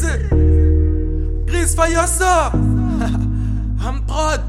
Easy. Gris Fayosa. I'm prod.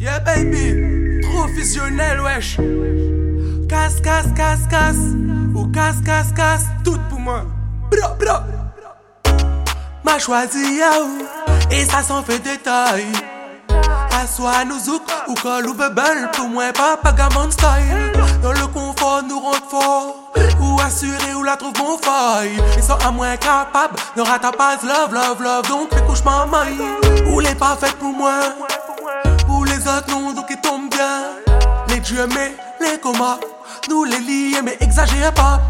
Yeah, baby. Trop fusionnel, wesh. Casse, casse, casse, casse. Ou casse, casse, casse. Tout pour moi. Bra, bra. M'a choisi Yahoo. Et ça s'en fait détail. Assois nous zouk ou call ou bubble. Pour moi, pas pagamon style. Dans le confort, nous. Ou assuré ou la trouve mon faille. Ils sont à moins capables. Ne rata pas love, love, love. Donc les couches ma main. Ou les pas pour moi? Pour les autres, non, donc ils tombent bien. Les dieux, mais les comas. Nous les lier, mais exagère pas.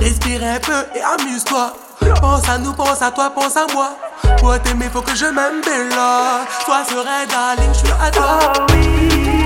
Respire un peu et amuse-toi. Pense à nous, pense à toi, pense à moi. Pour t'aimer, faut que je m'aime Bella. Toi serais darling, je suis à toi.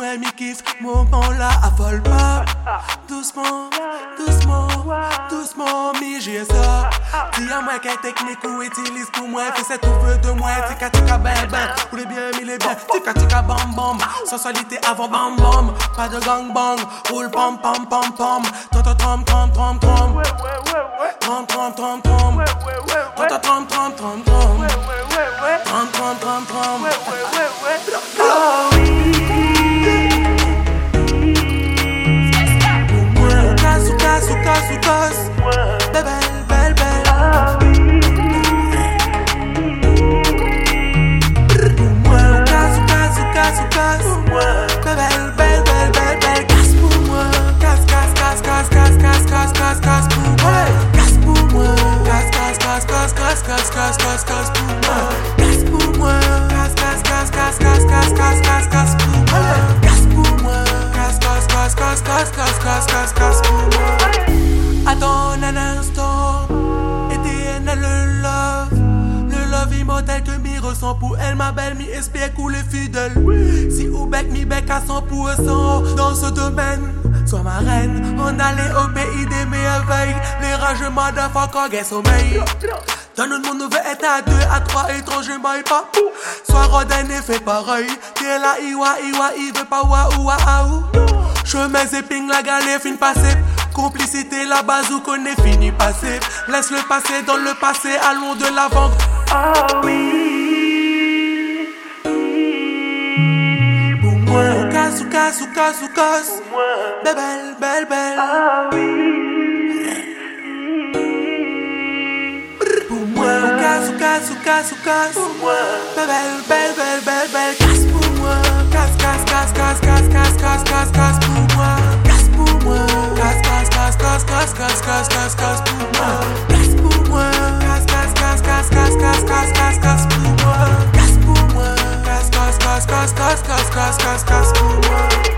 Ouais, mi kiffe, moment là, affole pas? Doucement, doucement, doucement, mi j'ai ça. Dis à moi quelle technique ou utilise pour moi. Fais cette tout veut de moi. Tika tika ben ben. Ou les bien, mi les bien. Tika tika bam bam. Sensualité avant bam bam. Pas de gang bang. Roule pam pam pam pam. Tom tom tom tom tom. Tom tom tom tom. Tom tom tom tom tom. Tom tom tom tom. Casse, pour moi. Casse pour moi. Casse, casse, casse, casse, casse, casse, casse, casse, casse pour moi. Casse pour moi. Casse, casse, casse, casse, casse, casse, casse, casse, casse pour moi. Attends un instant. Éternel le love. Le love immortel que mi ressent pour elle, ma belle, mi espère couler fidèle. Si ou bec, mi bec à 100% dans ce domaine. Sois ma reine, on allait au pays des merveilles. Les rageux motherfuckers, get sommeil. Dans notre monde, on veut être à deux, à trois étrangers, mais pas Sois Rodin et fais pareil. T'es là, iwa, iwa, il veut pas wa, ou wa, ou. Chemin zéping, la galère, fin passée. Complicité, la base où qu'on est fini passé. Laisse le passé dans le passé, allons de l'avant. Pour moi, casse, casse, casse, casse. Belle, belle, belle, belle. Pour casse, on casse, on casse, on casse. Belle, belle, belle, belle, belle. Casse pour moi. Casse, casse, casse, casse, casse, casse, casse, casse, casse pour moi. Casse pour moi. Casse, casse, casse, casse, casse, casse, casse, casse, casse pour moi. Casse pour moi. Casse, casse, casse, casse, casse, casse, casse, casse, casse pour moi. Casse pour moi. Casse, casse, casse, casse, casse, casse, casse, casse pour moi.